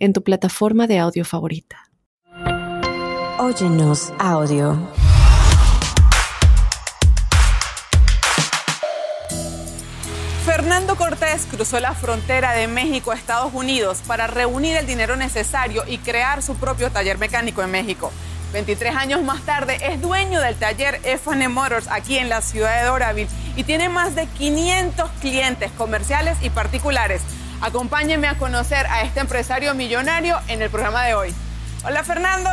en tu plataforma de audio favorita. Óyenos audio. Fernando Cortés cruzó la frontera de México a Estados Unidos para reunir el dinero necesario y crear su propio taller mecánico en México. 23 años más tarde es dueño del taller F&E Motors aquí en la ciudad de Doraville y tiene más de 500 clientes comerciales y particulares. Acompáñenme a conocer a este empresario millonario en el programa de hoy. Hola Fernando.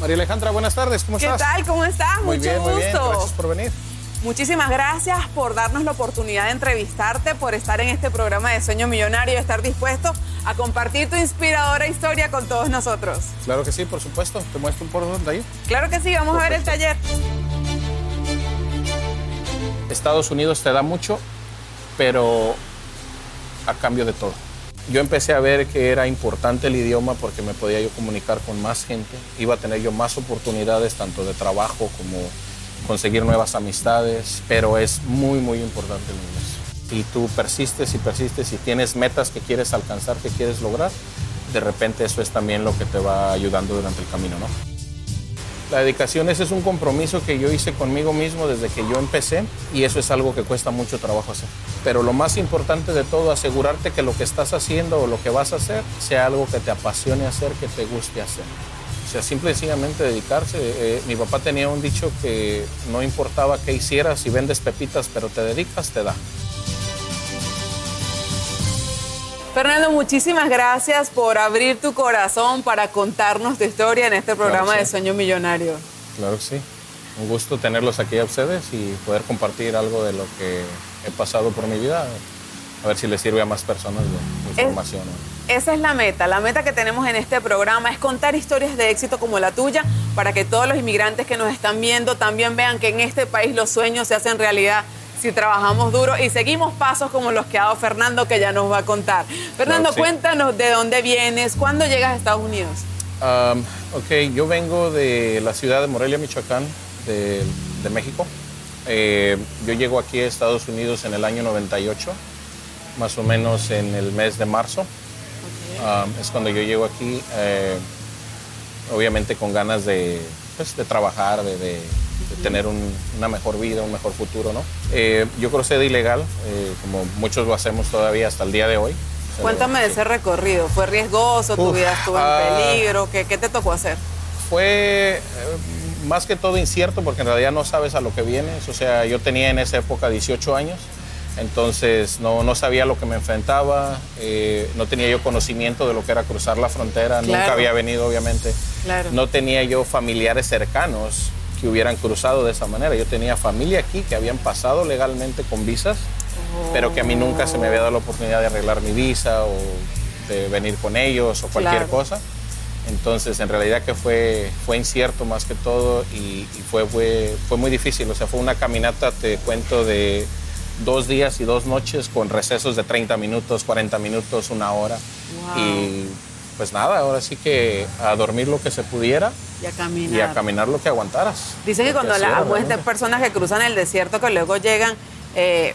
María Alejandra, buenas tardes, ¿cómo ¿Qué estás? tal? ¿Cómo estás? Muy Mucho bien, gusto. muy bien, gracias por venir. Muchísimas gracias por darnos la oportunidad de entrevistarte, por estar en este programa de Sueño Millonario y estar dispuesto a compartir tu inspiradora historia con todos nosotros. Claro que sí, por supuesto. Te muestro un por dónde ahí. Claro que sí, vamos a ver el taller. Estados Unidos te da mucho, pero a cambio de todo. Yo empecé a ver que era importante el idioma porque me podía yo comunicar con más gente, iba a tener yo más oportunidades tanto de trabajo como conseguir nuevas amistades, pero es muy, muy importante el inglés. Si tú persistes y persistes y tienes metas que quieres alcanzar, que quieres lograr, de repente eso es también lo que te va ayudando durante el camino, ¿no? La dedicación, ese es un compromiso que yo hice conmigo mismo desde que yo empecé y eso es algo que cuesta mucho trabajo hacer. Pero lo más importante de todo, asegurarte que lo que estás haciendo o lo que vas a hacer sea algo que te apasione hacer, que te guste hacer. O sea, simple y sencillamente dedicarse. Eh, mi papá tenía un dicho que no importaba qué hicieras, si vendes pepitas pero te dedicas, te da. Fernando, muchísimas gracias por abrir tu corazón para contarnos tu historia en este programa Claro, de sí. Sueño Millonario. Claro que sí. Un gusto tenerlos aquí a ustedes y poder compartir algo de lo que he pasado por mi vida. A ver si les sirve a más personas la información. Esa es la meta. La meta que tenemos en este programa es contar historias de éxito como la tuya para que todos los inmigrantes que nos están viendo también vean que en este país los sueños se hacen realidad si trabajamos duro y seguimos pasos como los que ha dado Fernando que ya nos va a contar. Fernando, sí. cuéntanos de dónde vienes, cuándo llegas a Estados Unidos. Um, ok, yo vengo de la ciudad de Morelia, Michoacán, de, de México. Eh, yo llego aquí a Estados Unidos en el año 98, más o menos en el mes de marzo. Um, es cuando yo llego aquí, eh, obviamente con ganas de, pues, de trabajar, de, de- de tener un- una mejor vida, un mejor futuro, ¿no? Eh, yo crucé de ilegal, eh, como muchos lo hacemos todavía hasta el día de hoy. Cuéntame de ese recorrido. ¿Fue riesgoso? ¿Tu Uf, vida estuvo en ah. peligro? ¿Qué, qué te tocó hacer? Fue eh, más que todo incierto porque en realidad no sabes a lo que vienes. O sea, yo tenía en esa época 18 años, entonces no, no sabía a lo que me enfrentaba, eh, no tenía yo conocimiento de lo que era cruzar la frontera, nunca Claro. había venido obviamente. Claro. No tenía yo familiares cercanos que hubieran cruzado de esa manera. Yo tenía familia aquí que habían pasado legalmente con visas, pero que a mí nunca se me había dado la oportunidad de arreglar mi visa o de venir con ellos o cualquier Claro. cosa. Entonces, en realidad que fue, fue incierto más que todo y, y fue, fue, fue muy difícil. O sea, fue una caminata, te cuento, de dos días y dos noches con recesos de 30 minutos, 40 minutos, una hora. Wow. Y pues nada, ahora sí que a dormir lo que se pudiera Y a caminar. y a caminar lo que aguantaras. Dice que cuando así la era muestran realmente. personas que cruzan el desierto que luego llegan eh,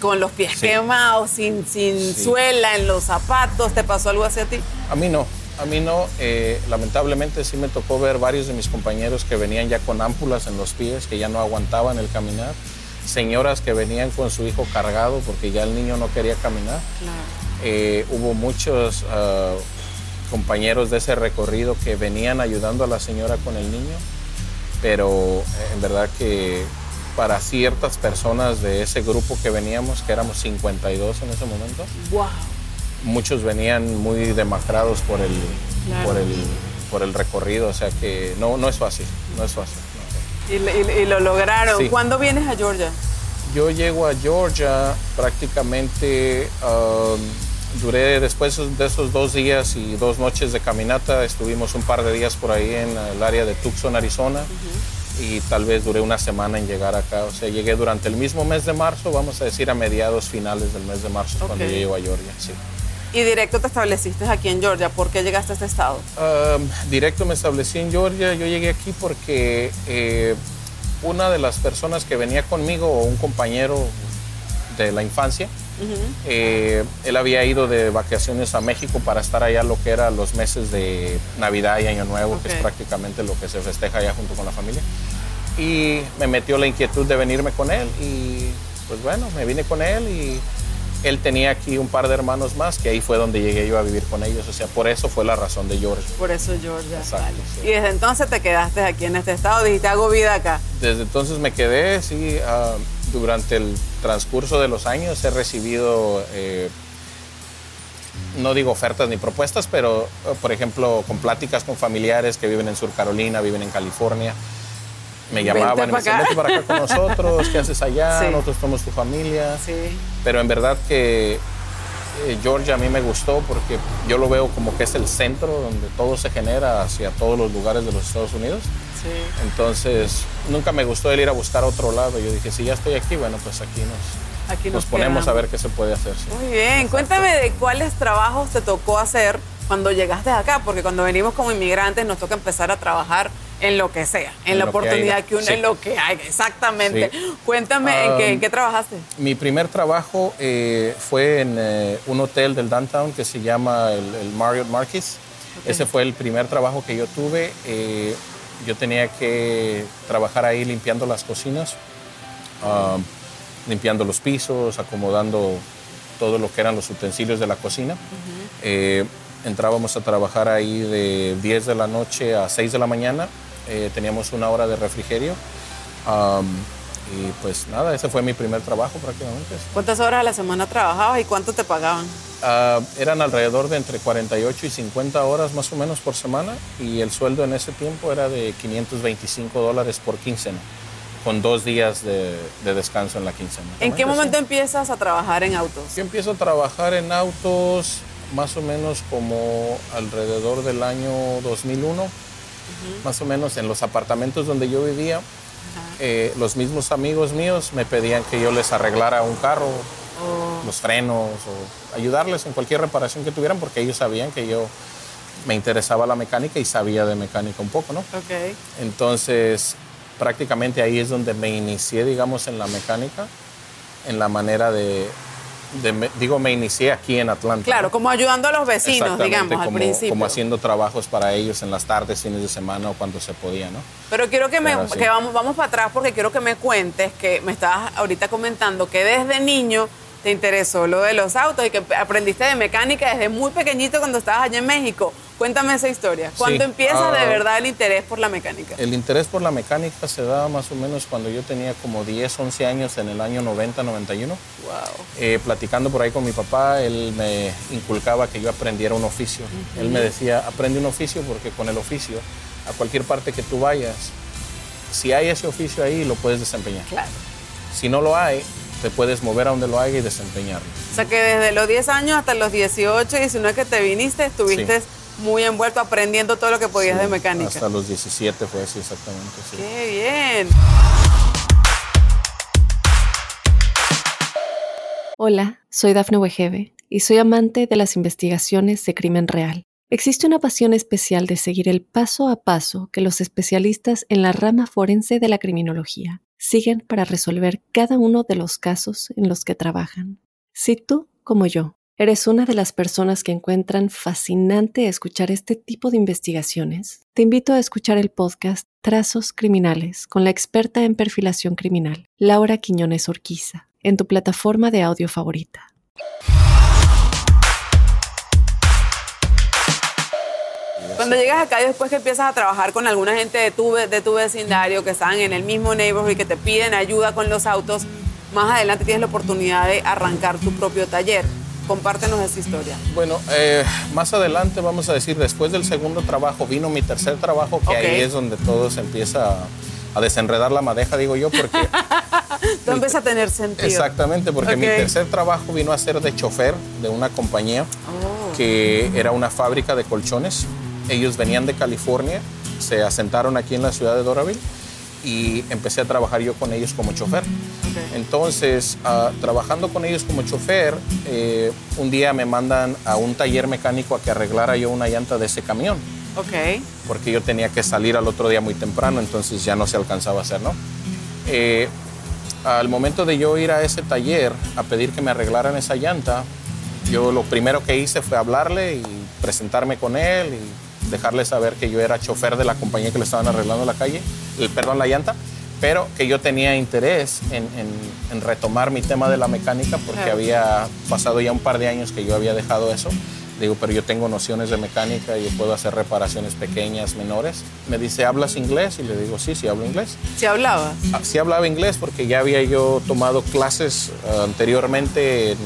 con los pies Sí. quemados, sin, sin Sí. suela en los zapatos, ¿te pasó algo así a ti? A mí no, a mí no. Eh, lamentablemente sí me tocó ver varios de mis compañeros que venían ya con ámpulas en los pies, que ya no aguantaban el caminar. Señoras que venían con su hijo cargado porque ya el niño no quería caminar. Eh, hubo muchos ah, compañeros de ese recorrido que venían ayudando a la señora con el niño, pero eh, en verdad que para ciertas personas de ese grupo que veníamos, que éramos 52 en ese momento, Wow. Muchos venían muy demacrados por el, Claro. por el, por el recorrido, o sea que no, no es fácil, no es fácil. no. Y, y- y lo lograron. Sí. ¿Cuándo vienes a Georgia? Yo llego a Georgia prácticamente um, duré después de esos dos días y dos noches de caminata, estuvimos un par de días por ahí en el área de Tucson, Arizona. Y tal vez duré una semana en llegar acá. O sea, llegué durante el mismo mes de marzo, vamos a decir a mediados finales del mes de marzo, cuando yo llego a Georgia. Sí. ¿Y directo te estableciste aquí en Georgia? ¿Por qué llegaste a este estado? directo me establecí en Georgia. Yo llegué aquí porque eh, una de las personas que venía conmigo, o un compañero de la infancia, eh, él había ido de vacaciones a México para estar allá lo que era los meses de Navidad y Año Nuevo, que es prácticamente lo que se festeja allá junto con la familia. Y me metió la inquietud de venirme con él y pues bueno, me vine con él y él tenía aquí un par de hermanos más, que ahí fue donde llegué yo a vivir con ellos. O sea, por eso fue la razón de Georgia. Por eso Georgia. Exacto, Y desde entonces te quedaste aquí en este estado, dijiste, hago vida acá. Desde entonces me quedé, sí. Ah, durante el transcurso de los años he recibido, eh, no digo ofertas ni propuestas, pero por ejemplo con pláticas con familiares que viven en Sur Carolina, viven en California. Me llamaban y me decían, para acá con nosotros, ¿qué haces allá? Nosotros somos tu familia. Sí. Pero en verdad que eh, Georgia a mí me gustó porque yo lo veo como que es el centro donde todo se genera hacia todos los lugares de los Estados Unidos. Entonces, nunca me gustó el ir a buscar otro lado. Yo dije, si ya estoy aquí, bueno, pues aquí nos, aquí nos, ponemos a ver qué se puede hacer. Muy bien, cuéntame de cuáles trabajos te tocó hacer cuando llegaste acá, porque cuando venimos como inmigrantes nos toca empezar a trabajar en lo que sea, en, la oportunidad que, uno, en lo que hay, exactamente. Cuéntame, ¿en, qué, trabajaste? Mi primer trabajo eh, fue en eh, un hotel del downtown que se llama el, Marriott Marquis. Ese fue el primer trabajo que yo tuve. Eh, yo tenía que trabajar ahí limpiando las cocinas, limpiando los pisos, acomodando todo lo que eran los utensilios de la cocina. Eh, entrábamos a trabajar ahí de 10 de la noche a 6 de la mañana. Eh, teníamos una hora de refrigerio. y pues nada, ese fue mi primer trabajo prácticamente. ¿Cuántas horas a la semana trabajabas y cuánto te pagaban? Ah, eran alrededor de entre 48 y 50 horas más o menos por semana y el sueldo en ese tiempo era de 525 dólares por quincena, con dos días de, descanso en la quincena. ¿En qué momento empiezas a trabajar en autos? Yo empiezo a trabajar en autos más o menos como alrededor del año 2001, más o menos en los apartamentos donde yo vivía. Eh, los mismos amigos míos me pedían que yo les arreglara un carro los frenos o ayudarles en cualquier reparación que tuvieran porque ellos sabían que yo me interesaba la mecánica y sabía de mecánica un poco, ¿no? Ok. Entonces, prácticamente ahí es donde me inicié, digamos, en la mecánica, en la manera de, digo, me inicié aquí en Atlanta. Claro, como ayudando a los vecinos, digamos, al principio. Como haciendo trabajos para ellos en las tardes, fines de semana o cuando se podía, ¿no? Pero quiero que, me, que vamos, vamos para atrás porque quiero que me cuentes que me estabas ahorita comentando que desde niño te interesó lo de los autos y que aprendiste de mecánica desde muy pequeñito cuando estabas allá en México. Cuéntame esa historia. ¿Cuándo empieza de ah, verdad el interés por la mecánica? El interés por la mecánica se da más o menos cuando yo tenía como 10, 11 años en el año 90, 91. Wow. Eh, platicando por ahí con mi papá, él me inculcaba que yo aprendiera un oficio. Él me decía, aprende un oficio porque con el oficio, a cualquier parte que tú vayas, si hay ese oficio ahí, lo puedes desempeñar. Claro. Si no lo hay, te puedes mover a donde lo haya y desempeñarlo. O sea que desde los 10 años hasta los 18, 19 que te viniste, estuviste muy envuelto aprendiendo todo lo que podías de mecánica. Hasta los 17 fue así exactamente. ¡Qué bien! Hola, soy Dafne Wegebe y soy amante de las investigaciones de crimen real. Existe una pasión especial de seguir el paso a paso que los especialistas en la rama forense de la criminología siguen para resolver cada uno de los casos en los que trabajan. Si tú, como yo, eres una de las personas que encuentran fascinante escuchar este tipo de investigaciones, te invito a escuchar el podcast Trazos Criminales con la experta en perfilación criminal, Laura Quiñones Orquiza, en tu plataforma de audio favorita. Cuando llegas acá y después que empiezas a trabajar con alguna gente de tu, de tu vecindario que están en el mismo neighborhood y que te piden ayuda con los autos, más adelante tienes la oportunidad de arrancar tu propio taller. Compártenos esa historia. Bueno, eh, más adelante vamos a decir, después del segundo trabajo vino mi tercer trabajo, que ahí es donde todo se empieza a, desenredar la madeja, digo yo, porque... todo empieza a tener sentido. Exactamente, porque mi tercer trabajo vino a ser de chofer de una compañía Oh. que era una fábrica de colchones. Ellos venían de California, se asentaron aquí en la ciudad de Doraville y empecé a trabajar yo con ellos como chofer. Entonces, ah, trabajando con ellos como chofer, eh, un día me mandan a un taller mecánico a que arreglara yo una llanta de ese camión, Ok. porque yo tenía que salir al otro día muy temprano, entonces ya no se alcanzaba a hacer, ¿no? Eh, al momento de yo ir a ese taller a pedir que me arreglaran esa llanta, yo lo primero que hice fue hablarle y presentarme con él y dejarle saber que yo era chofer de la compañía que le estaban arreglando la calle, el, perdón, la llanta, pero que yo tenía interés en, en- en retomar mi tema de la mecánica porque Claro. había pasado ya un par de años que yo había dejado eso. Digo, pero yo tengo nociones de mecánica y yo puedo hacer reparaciones pequeñas, menores. Me dice, ¿hablas inglés? Y le digo, sí, sí, hablo inglés. ¿Se hablaba? Ah, Sí hablaba inglés porque ya había yo tomado clases ah, anteriormente en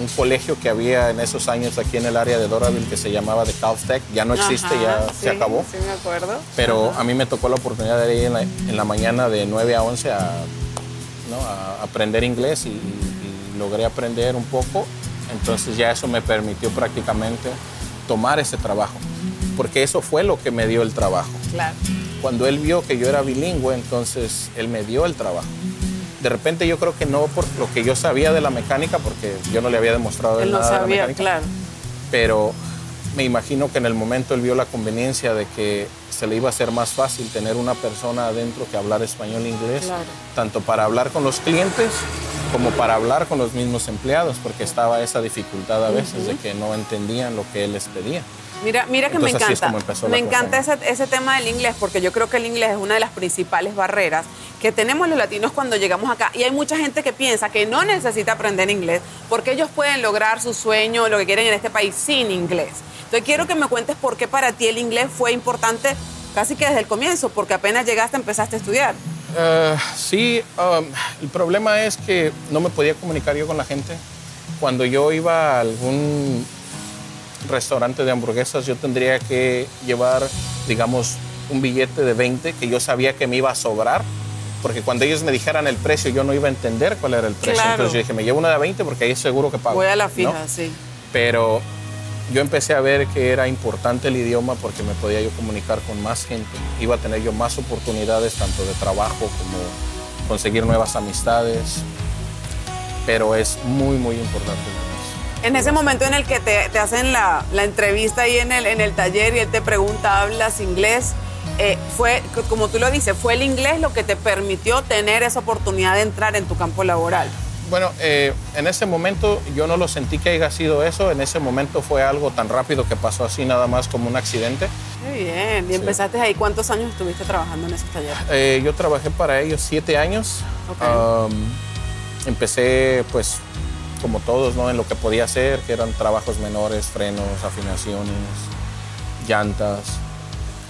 un colegio que había en esos años aquí en el área de Doraville que se llamaba de Caltech. Ya no existe, Ajá, ya sí, se acabó. Sí, me acuerdo. Pero a mí me tocó la oportunidad de ir en la, en la mañana de 9 a 11 a, ¿no? a aprender inglés y, y logré aprender un poco. Entonces ya eso me permitió prácticamente tomar ese trabajo, porque eso fue lo que me dio el trabajo. Claro. Cuando él vio que yo era bilingüe, entonces él me dio el trabajo. De repente yo creo que no por lo que yo sabía de la mecánica, porque yo no le había demostrado Él no nada de la sabía, mecánica, claro. pero me imagino que en el momento él vio la conveniencia de que se le iba a hacer más fácil tener una persona adentro que hablar español e inglés, Claro. tanto para hablar con los clientes como para hablar con los mismos empleados, porque estaba esa dificultad a veces de que no entendían lo que él les pedía. Mira, mira que me Entonces, es encanta. empezó Me encanta ese, ese tema del inglés porque yo creo que el inglés es una de las principales barreras que tenemos los latinos cuando llegamos acá. Y hay mucha gente que piensa que no necesita aprender inglés porque ellos pueden lograr su sueño, lo que quieren en este país sin inglés. Entonces quiero que me cuentes por qué para ti el inglés fue importante casi que desde el comienzo, porque apenas llegaste empezaste a estudiar. Eh, sí, um, el problema es que no me podía comunicar yo con la gente. Cuando yo iba a algún restaurante de hamburguesas, yo tendría que llevar, digamos, un billete de 20 que yo sabía que me iba a sobrar, porque cuando ellos me dijeran el precio, yo no iba a entender cuál era el precio. Claro. Entonces yo dije, me llevo una de 20 porque ahí es seguro que pago. Voy a la ¿no? fija, sí. Pero yo empecé a ver que era importante el idioma porque me podía yo comunicar con más gente, iba a tener yo más oportunidades tanto de trabajo como conseguir nuevas amistades, pero es muy, muy importante. En ese momento en el que te, hacen la, entrevista ahí en el, en el taller y él te pregunta, ¿hablas inglés? Eh, fue, como tú lo dices, fue el inglés lo que te permitió tener esa oportunidad de entrar en tu campo laboral. Bueno, eh, en ese momento yo no lo sentí que haya sido eso, en ese momento fue algo tan rápido que pasó así nada más como un accidente. Muy bien. Y Sí. empezaste ahí. ¿Cuántos años estuviste trabajando en esos talleres? Eh, yo trabajé para ellos siete años. Ok. Um, empecé, pues, como todos, ¿no? En lo que podía hacer, que eran trabajos menores, frenos, afinaciones, llantas,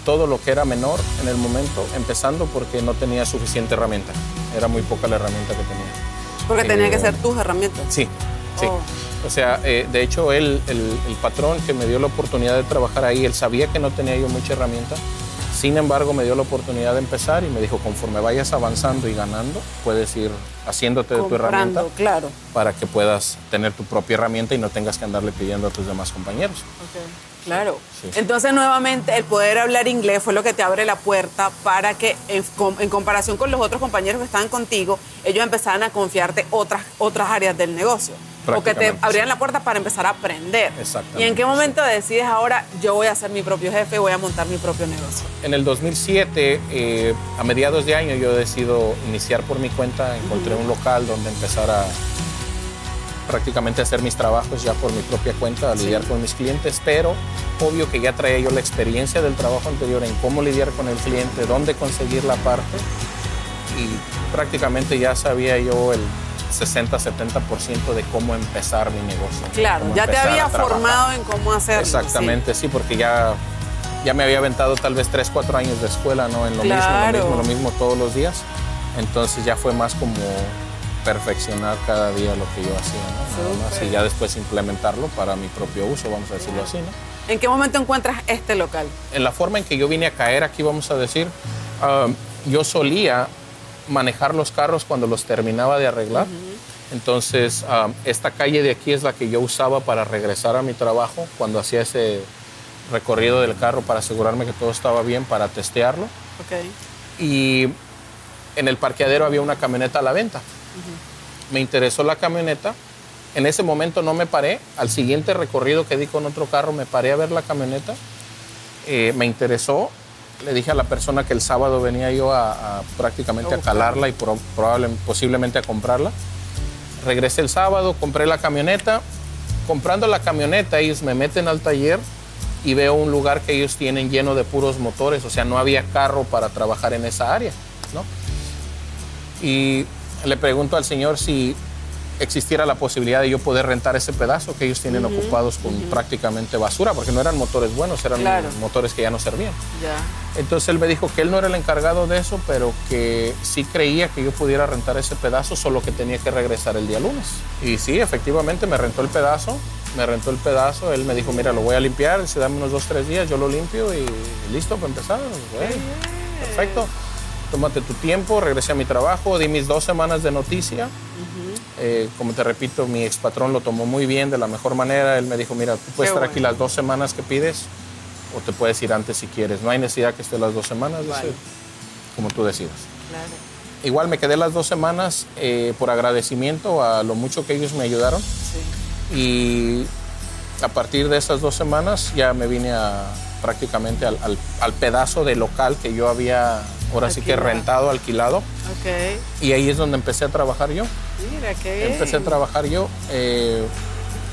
todo lo que era menor en el momento, empezando porque no tenía suficiente herramienta. Era muy poca la herramienta que tenía. Porque tenían que ser tus herramientas. Sí, sí. Oh. O sea, eh, de hecho, él, el, el patrón que me dio la oportunidad de trabajar ahí, él sabía que no tenía yo mucha herramienta. Sin embargo, me dio la oportunidad de empezar y me dijo, conforme vayas avanzando y ganando, puedes ir haciéndote de tu herramienta claro. para que puedas tener tu propia herramienta y no tengas que andarle pidiendo a tus demás compañeros. Claro. Sí. Entonces, nuevamente, el poder hablar inglés fue lo que te abre la puerta para que, en, en comparación con los otros compañeros que estaban contigo, ellos empezaran a confiarte otras, otras áreas del negocio. O que te sí. la puerta para empezar a aprender. Exactamente, ¿Y en qué sí. momento decides ahora, yo voy a ser mi propio jefe, voy a montar mi propio negocio? En el 2007, eh, a mediados de año, yo decido iniciar por mi cuenta. Encontré un local donde empezar a prácticamente hacer mis trabajos ya por mi propia cuenta, a lidiar con mis clientes, pero obvio que ya traía yo la experiencia del trabajo anterior en cómo lidiar con el cliente, dónde conseguir la parte y prácticamente ya sabía yo el 60-70% de cómo empezar mi negocio. Claro, ya te había formado en cómo hacerlo. sí. Exactamente, sí, porque ya, ya me había aventado tal vez 3, 4 años de escuela, ¿no? En lo Claro. mismo, lo mismo, lo mismo todos los días. Entonces ya fue más como perfeccionar cada día lo que yo hacía, ¿no? Nada más, y ya después implementarlo para mi propio uso, vamos a decirlo así, ¿no? ¿En qué momento encuentras este local? En la forma en que yo vine a caer aquí, vamos a decir, ah, yo solía manejar los carros cuando los terminaba de arreglar Entonces, ah, esta calle de aquí es la que yo usaba para regresar a mi trabajo cuando hacía ese recorrido del carro para asegurarme que todo estaba bien, para testearlo. Y en el parqueadero había una camioneta a la venta. Me interesó la camioneta. En ese momento no me paré. Al siguiente recorrido que di con otro carro me paré a ver la camioneta. Eh, me interesó. Le dije a la persona que el sábado venía yo a, prácticamente a calarla y probablemente, posiblemente a comprarla. Regresé el sábado, compré la camioneta. Comprando la camioneta, ellos me meten al taller y veo un lugar que ellos tienen lleno de puros motores, o sea, no había carro para trabajar en esa área, ¿no? Y le pregunto al señor si existiera la posibilidad de yo poder rentar ese pedazo que ellos tienen ocupados con prácticamente basura, porque no eran motores buenos, eran motores que ya no servían. Entonces él me dijo que él no era el encargado de eso, pero que sí creía que yo pudiera rentar ese pedazo, solo que tenía que regresar el día lunes. Y sí, efectivamente me rentó el pedazo, me rentó el pedazo, él me dijo, mira, lo voy a limpiar, si dame unos dos, tres días, yo lo limpio y listo para empezar. perfecto tómate tu tiempo, regresé a mi trabajo, di mis dos semanas de noticia. Eh, como te repito, mi ex patrón lo tomó muy bien, de la mejor manera. Él me dijo, mira, tú puedes estar aquí las dos semanas que pides o te puedes ir antes si quieres. No hay necesidad que esté las dos semanas, como tú decidas. Igual me quedé las dos semanas eh, por agradecimiento a lo mucho que ellos me ayudaron. Y a partir de esas dos semanas ya me vine a, prácticamente al, al pedazo de local que yo había ahora sí que rentado, alquilado. Y ahí es donde empecé a trabajar yo. Mira, qué Empecé a trabajar yo eh,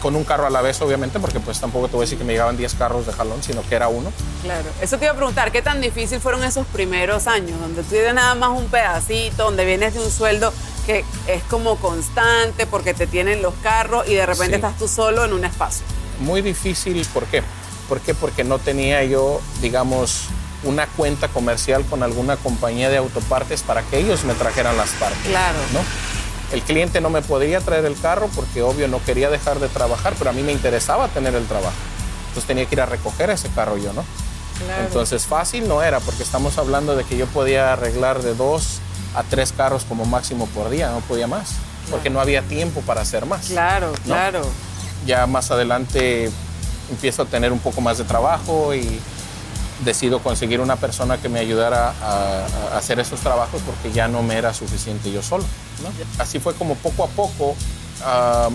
con un carro a la vez, obviamente, porque pues tampoco te voy a decir que me llegaban 10 carros de jalón, sino que era uno. Claro. Eso te iba a preguntar, ¿qué tan difícil fueron esos primeros años, donde tú tienes nada más un pedacito, donde vienes de un sueldo que es como constante porque te tienen los carros y de repente estás tú solo en un espacio? Muy difícil, ¿por qué? ¿Por qué? Porque no tenía yo, digamos, una cuenta comercial con alguna compañía de autopartes para que ellos me trajeran las partes. Claro. ¿no? El cliente no me podía traer el carro porque obvio no quería dejar de trabajar, pero a mí me interesaba tener el trabajo. Entonces tenía que ir a recoger ese carro yo, ¿no? Claro. Entonces fácil no era porque estamos hablando de que yo podía arreglar de dos a tres carros como máximo por día, no podía más, porque no había tiempo para hacer más. Claro, claro. Ya más adelante empiezo a tener un poco más de trabajo y decido conseguir una persona que me ayudara a, hacer esos trabajos porque ya no me era suficiente yo solo. Así fue como poco a poco ah,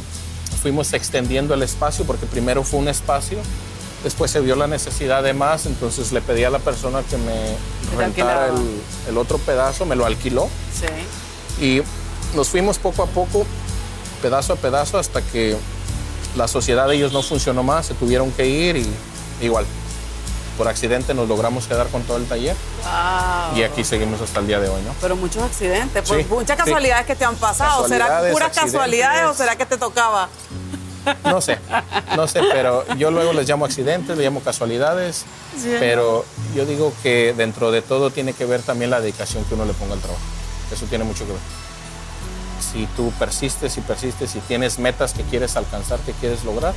fuimos extendiendo el espacio porque primero fue un espacio, después se vio la necesidad de más, entonces le pedí a la persona que me rentara el, otro pedazo, me lo alquiló. Y nos fuimos poco a poco, pedazo a pedazo, hasta que la sociedad de ellos no funcionó más, se tuvieron que ir y igual, por accidente nos logramos quedar con todo el taller. Y aquí seguimos hasta el día de hoy, ¿no? Pero muchos accidentes, pues, muchas casualidades que te han pasado. ¿Será puras casualidades o será que te tocaba? No sé, no sé, pero yo luego les llamo accidentes, les llamo casualidades, pero yo digo que dentro de todo tiene que ver también la dedicación que uno le ponga al trabajo. Eso tiene mucho que ver. Si tú persistes y persistes y tienes metas que quieres alcanzar, que quieres lograr,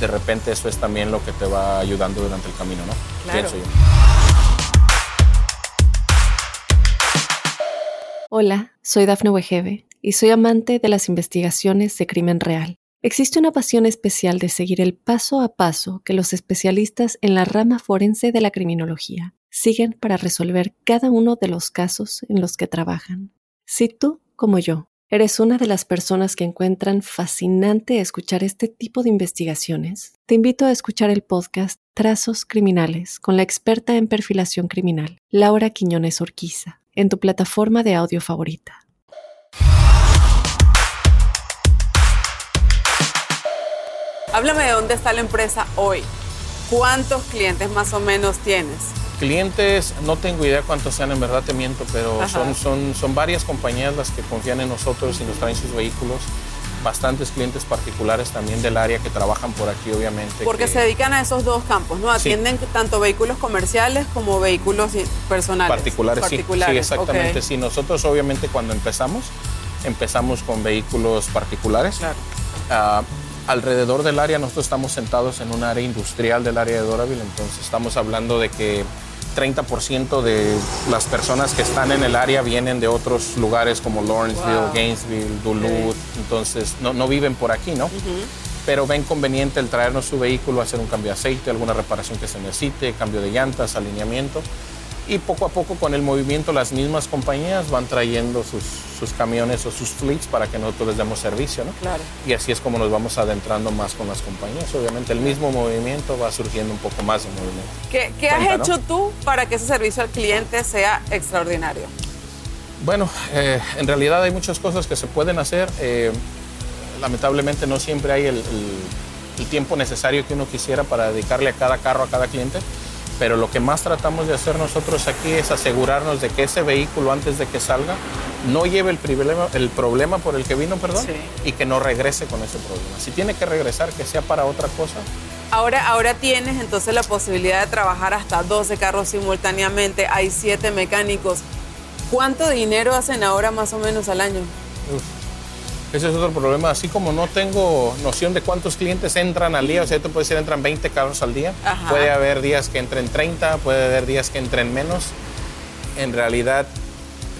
de repente eso es también lo que te va ayudando durante el camino, ¿no? Claro. Hola, soy Dafne Wegebe y soy amante de las investigaciones de crimen real. Existe una pasión especial de seguir el paso a paso que los especialistas en la rama forense de la criminología siguen para resolver cada uno de los casos en los que trabajan. Si tú, como yo, ¿Eres una de las personas que encuentran fascinante escuchar este tipo de investigaciones? Te invito a escuchar el podcast Trazos Criminales con la experta en perfilación criminal, Laura Quiñones Orquiza, en tu plataforma de audio favorita. Háblame de dónde está la empresa hoy. ¿Cuántos clientes más o menos tienes? Clientes, no tengo idea cuántos sean, en verdad te miento, pero son, son, son varias compañías las que confían en nosotros y nos traen sus vehículos. Bastantes clientes particulares también del área que trabajan por aquí, obviamente. Porque se dedican a esos dos campos, ¿no? Atienden tanto vehículos comerciales como vehículos personales. Particulares, sí. Sí, exactamente. Sí, nosotros obviamente cuando empezamos, empezamos con vehículos particulares. Claro. Ah, alrededor del área nosotros estamos sentados en un área industrial del área de Doraville, entonces estamos hablando de que 30% de las personas que están en el área vienen de otros lugares como Lawrenceville, Gainesville, Duluth, entonces no, no, viven por aquí, ¿no? Pero ven conveniente el traernos su vehículo, hacer un cambio de aceite, alguna reparación que se necesite, cambio de llantas, alineamiento y poco a poco con el movimiento las mismas compañías van trayendo sus, sus, camiones o sus fleets para que nosotros les demos servicio, ¿no? Claro. Y así es como nos vamos adentrando más con las compañías. Obviamente el mismo movimiento va surgiendo un poco más de movimiento. ¿Qué, qué has hecho tú para que ese servicio al cliente sea extraordinario? Bueno, eh, en realidad hay muchas cosas que se pueden hacer. Eh, lamentablemente no siempre hay el, el, el tiempo necesario que uno quisiera para dedicarle a cada carro, a cada cliente pero lo que más tratamos de hacer nosotros aquí es asegurarnos de que ese vehículo antes de que salga no lleve el problema, el problema por el que vino, perdón, sí. y que no regrese con ese problema. Si tiene que regresar, que sea para otra cosa. Ahora, ahora tienes entonces la posibilidad de trabajar hasta 12 carros simultáneamente, hay 7 mecánicos. ¿Cuánto dinero hacen ahora más o menos al año? Uf. Ese es otro problema. Así como no tengo noción de cuántos clientes entran al día, o sea, tú puedes decir entran 20 carros al día. Ajá. Puede haber días que entren 30, puede haber días que entren menos. En realidad,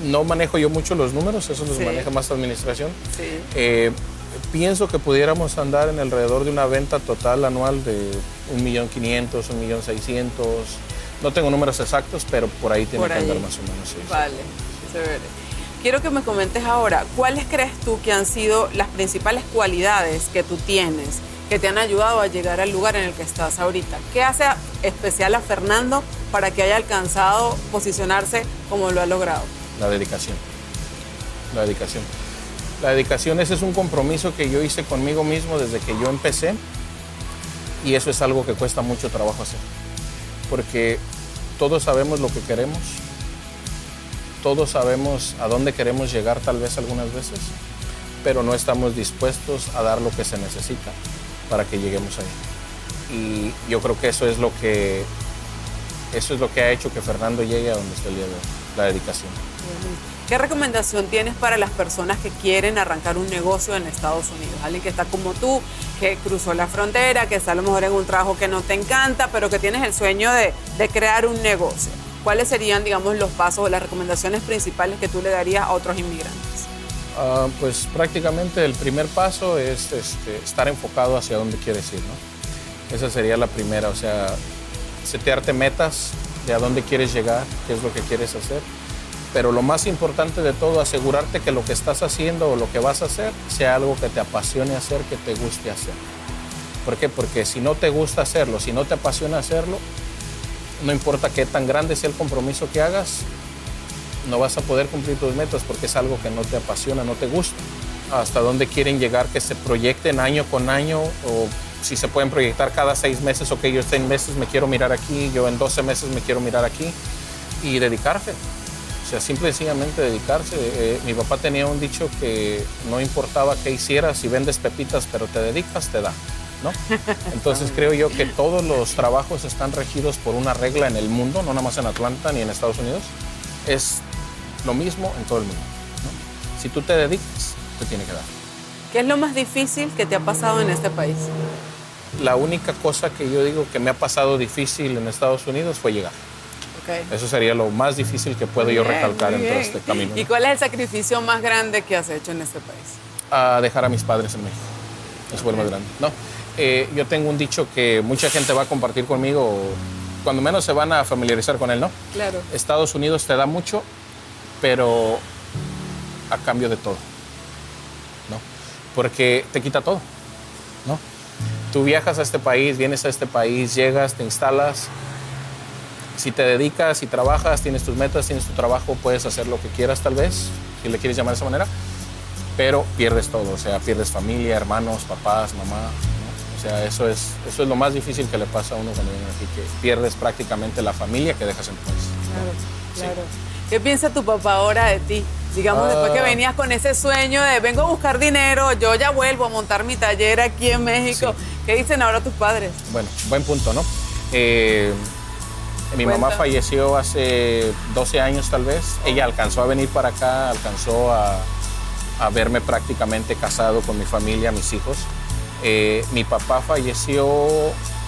no manejo yo mucho los números, eso los Sí. maneja más la administración. Sí. Eh, pienso que pudiéramos andar en alrededor de una venta total anual de 1.500.000, 1.600.000. No tengo números exactos, pero por ahí tiene Por que ahí. andar más o menos. sí. Vale, chévere. Quiero que me comentes ahora, ¿cuáles crees tú que han sido las principales cualidades que tú tienes que te han ayudado a llegar al lugar en el que estás ahorita? ¿Qué hace especial a Fernando para que haya alcanzado posicionarse como lo ha logrado? La dedicación. La dedicación. La dedicación, ese es un compromiso que yo hice conmigo mismo desde que yo empecé y eso es algo que cuesta mucho trabajo hacer. Porque todos sabemos lo que queremos, todos sabemos a dónde queremos llegar tal vez algunas veces, pero no estamos dispuestos a dar lo que se necesita para que lleguemos ahí. Y yo creo que eso es lo que, eso es lo que ha hecho que Fernando llegue a donde está el día de hoy, la dedicación. ¿Qué recomendación tienes para las personas que quieren arrancar un negocio en Estados Unidos? Alguien que está como tú, que cruzó la frontera, que está a lo mejor en un trabajo que no te encanta, pero que tienes el sueño de, de crear un negocio. ¿Cuáles serían, digamos, los pasos o las recomendaciones principales que tú le darías a otros inmigrantes? Ah, pues prácticamente el primer paso es este, estar enfocado hacia dónde quieres ir. Esa sería la primera, o sea, setearte metas de a dónde quieres llegar, qué es lo que quieres hacer. Pero lo más importante de todo, asegurarte que lo que estás haciendo o lo que vas a hacer sea algo que te apasione hacer, que te guste hacer. ¿Por qué? Porque si no te gusta hacerlo, si no te apasiona hacerlo, no importa qué tan grande sea el compromiso que hagas, no vas a poder cumplir tus metas porque es algo que no te apasiona, no te gusta. Hasta dónde quieren llegar, que se proyecten año con año o si se pueden proyectar cada seis meses, ok, yo en seis meses me quiero mirar aquí, yo en 12 meses me quiero mirar aquí y dedicarse. O sea, simple y sencillamente dedicarse. Eh, mi papá tenía un dicho que no importaba qué hicieras, si vendes pepitas pero te dedicas, te da. ¿No? Entonces creo yo que todos los trabajos están regidos por una regla en el mundo, no nada más en Atlanta ni en Estados Unidos. Es lo mismo en todo el mundo. ¿no? Si tú te dedicas, te tiene que dar. ¿Qué es lo más difícil que te ha pasado en este país? La única cosa que yo digo que me ha pasado difícil en Estados Unidos fue llegar. Okay. Eso sería lo más difícil que puedo yo Bien, recalcar muy en todo este camino. ¿Y cuál es el sacrificio más grande que has hecho en este país? A dejar a mis padres en México. Eso fue lo más grande. No, eh, yo tengo un dicho que mucha gente va a compartir conmigo, cuando menos se van a familiarizar con él, ¿no? Claro. Estados Unidos te da mucho, pero a cambio de todo, ¿no? Porque te quita todo, ¿no? Tú viajas a este país, vienes a este país, llegas, te instalas. Si te dedicas, si trabajas, tienes tus metas, tienes tu trabajo, puedes hacer lo que quieras tal vez, si le quieres llamar de esa manera, pero pierdes todo, o sea, pierdes familia, hermanos, papás, mamá. Eso es, eso es lo más difícil que le pasa a uno cuando viene aquí, que pierdes prácticamente la familia que dejas en tu país. Claro, Sí. claro. ¿Qué piensa tu papá ahora de ti? Digamos, después que Ah. venías con ese sueño de vengo a buscar dinero, yo ya vuelvo a montar mi taller aquí en México. ¿Qué dicen ahora tus padres? Bueno, buen punto, ¿no? Eh, mi mamá falleció hace 12 años tal vez. Ella alcanzó a venir para acá, alcanzó a, a verme prácticamente casado con mi familia, mis hijos. Eh, mi papá falleció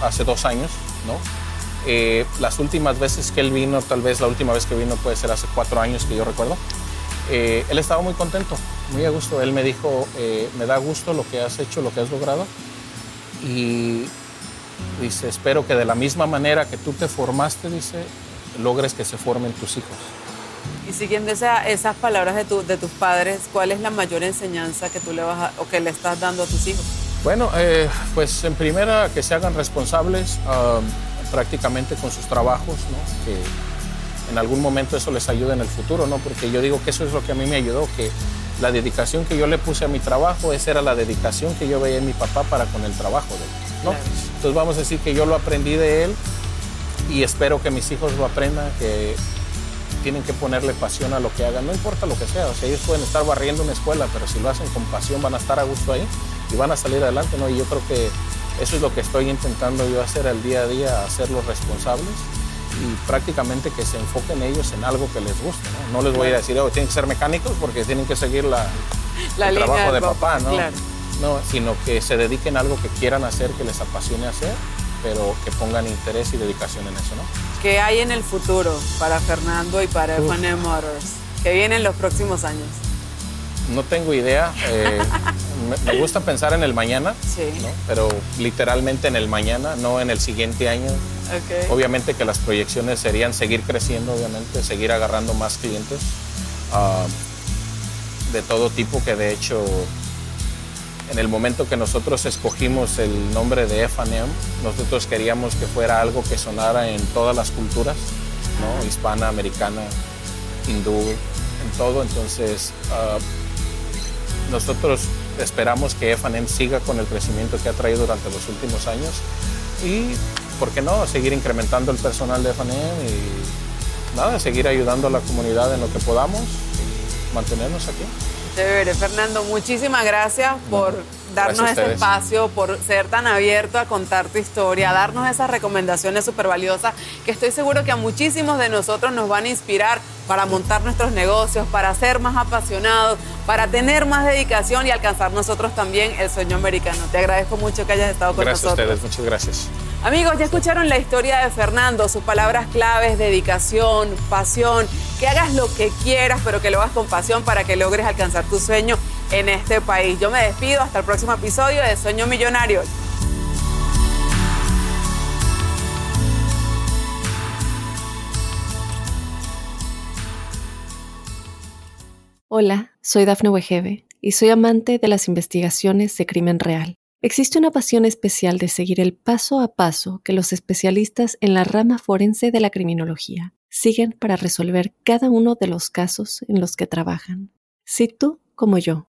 hace dos años, ¿no? Eh, las últimas veces que él vino, tal vez la última vez que vino puede ser hace cuatro años que yo recuerdo, eh, él estaba muy contento, muy a gusto. Él me dijo, me da gusto lo que has hecho, lo que has logrado. Y dice, espero que de la misma manera que tú te formaste, dice, logres que se formen tus hijos. Y siguiendo esas palabras de, tus padres, ¿cuál es la mayor enseñanza que tú le vas o que le estás dando a tus hijos? Bueno, pues en primera que se hagan responsables. Prácticamente con sus trabajos, ¿no? que en algún momento eso les ayude en el futuro, ¿no? porque yo digo que eso es lo que a mí me ayudó, que la dedicación que yo le puse a mi trabajo, esa era la dedicación que yo veía en mi papá para con el trabajo de él. ¿no? Entonces vamos a decir que yo lo aprendí de él y espero que mis hijos lo aprendan, que tienen que ponerle pasión a lo que hagan, no importa lo que sea, o sea, ellos pueden estar barriendo una escuela, pero si lo hacen con pasión van a estar a gusto ahí y van a salir adelante, ¿no? Y yo creo que eso es lo que estoy intentando yo hacer al día a día, hacerlos responsables y prácticamente que se enfoquen ellos en algo que les guste. No, les voy a decir, oh, tienen que ser mecánicos porque tienen que seguir la, el trabajo de papá, ¿no? ¿no? Sino que se dediquen a algo que quieran hacer, que les apasione hacer, pero que pongan interés y dedicación en eso, ¿no? ¿Qué hay en el futuro para Fernando y para F&M Motors? ¿Qué viene en los próximos años? No tengo idea. Eh, me, gusta pensar en el mañana, pero literalmente en el mañana, no en el siguiente año. Obviamente que las proyecciones serían seguir creciendo, obviamente, seguir agarrando más clientes ah, de todo tipo, que de hecho en el momento que nosotros escogimos el nombre de F&M, nosotros queríamos que fuera algo que sonara en todas las culturas, ¿no? hispana, americana, hindú, en todo. Entonces, ah, nosotros esperamos que F&M siga con el crecimiento que ha traído durante los últimos años y, ¿por qué no?, seguir incrementando el personal de F&M y nada, seguir ayudando a la comunidad en lo que podamos y mantenernos aquí. Chévere, Fernando, muchísimas gracias por darnos ese espacio, por ser tan abierto a contar tu historia, a darnos esas recomendaciones súper valiosas que estoy seguro que a muchísimos de nosotros nos van a inspirar para montar nuestros negocios, para ser más apasionados, para tener más dedicación y alcanzar nosotros también el sueño americano. Te agradezco mucho que hayas estado con nosotros. Gracias a ustedes, muchas gracias. Amigos, ya escucharon la historia de Fernando, sus palabras claves, dedicación, pasión, que hagas lo que quieras, pero que lo hagas con pasión para que logres alcanzar tu sueño en este país. Yo me despido hasta el próximo episodio de Sueño Millonario. Hola, soy Dafne Wegebe y soy amante de las investigaciones de crimen real. Existe una pasión especial de seguir el paso a paso que los especialistas en la rama forense de la criminología siguen para resolver cada uno de los casos en los que trabajan. Si tú, como yo,